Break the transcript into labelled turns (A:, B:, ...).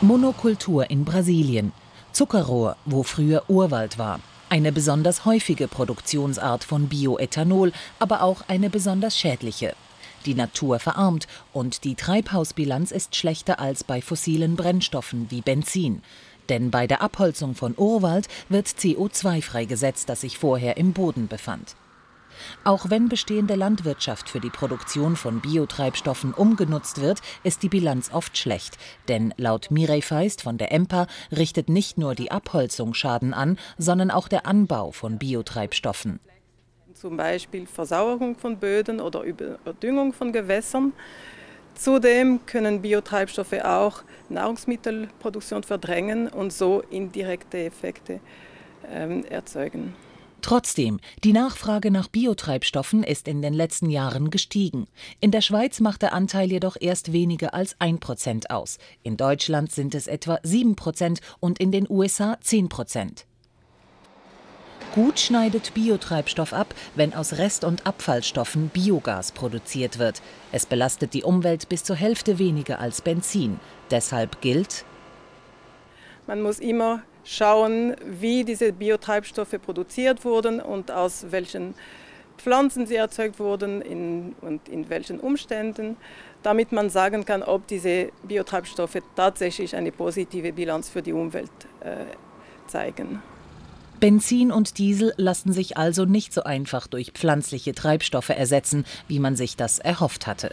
A: Monokultur in Brasilien. Zuckerrohr, wo früher Urwald war. Eine besonders häufige Produktionsart von Bioethanol, aber auch eine besonders schädliche. Die Natur verarmt und die Treibhausbilanz ist schlechter als bei fossilen Brennstoffen wie Benzin. Denn bei der Abholzung von Urwald wird CO2 freigesetzt, das sich vorher im Boden befand. Auch wenn bestehende Landwirtschaft für die Produktion von Biotreibstoffen umgenutzt wird, ist die Bilanz oft schlecht. Denn laut Mirei Feist von der EMPA richtet nicht nur die Abholzung Schaden an, sondern auch der Anbau von Biotreibstoffen.
B: Zum Beispiel Versauerung von Böden oder Überdüngung von Gewässern. Zudem können Biotreibstoffe auch Nahrungsmittelproduktion verdrängen und so indirekte Effekte ähm, erzeugen.
A: Trotzdem, die Nachfrage nach Biotreibstoffen ist in den letzten Jahren gestiegen. In der Schweiz macht der Anteil jedoch erst weniger als 1% aus. In Deutschland sind es etwa 7% und in den USA 10%. Gut schneidet Biotreibstoff ab, wenn aus Rest- und Abfallstoffen Biogas produziert wird. Es belastet die Umwelt bis zur Hälfte weniger als Benzin. Deshalb gilt,
B: man muss immer schauen, wie diese Biotreibstoffe produziert wurden und aus welchen Pflanzen sie erzeugt wurden in, und in welchen Umständen, damit man sagen kann, ob diese Biotreibstoffe tatsächlich eine positive Bilanz für die Umwelt äh, zeigen.
A: Benzin und Diesel lassen sich also nicht so einfach durch pflanzliche Treibstoffe ersetzen, wie man sich das erhofft hatte.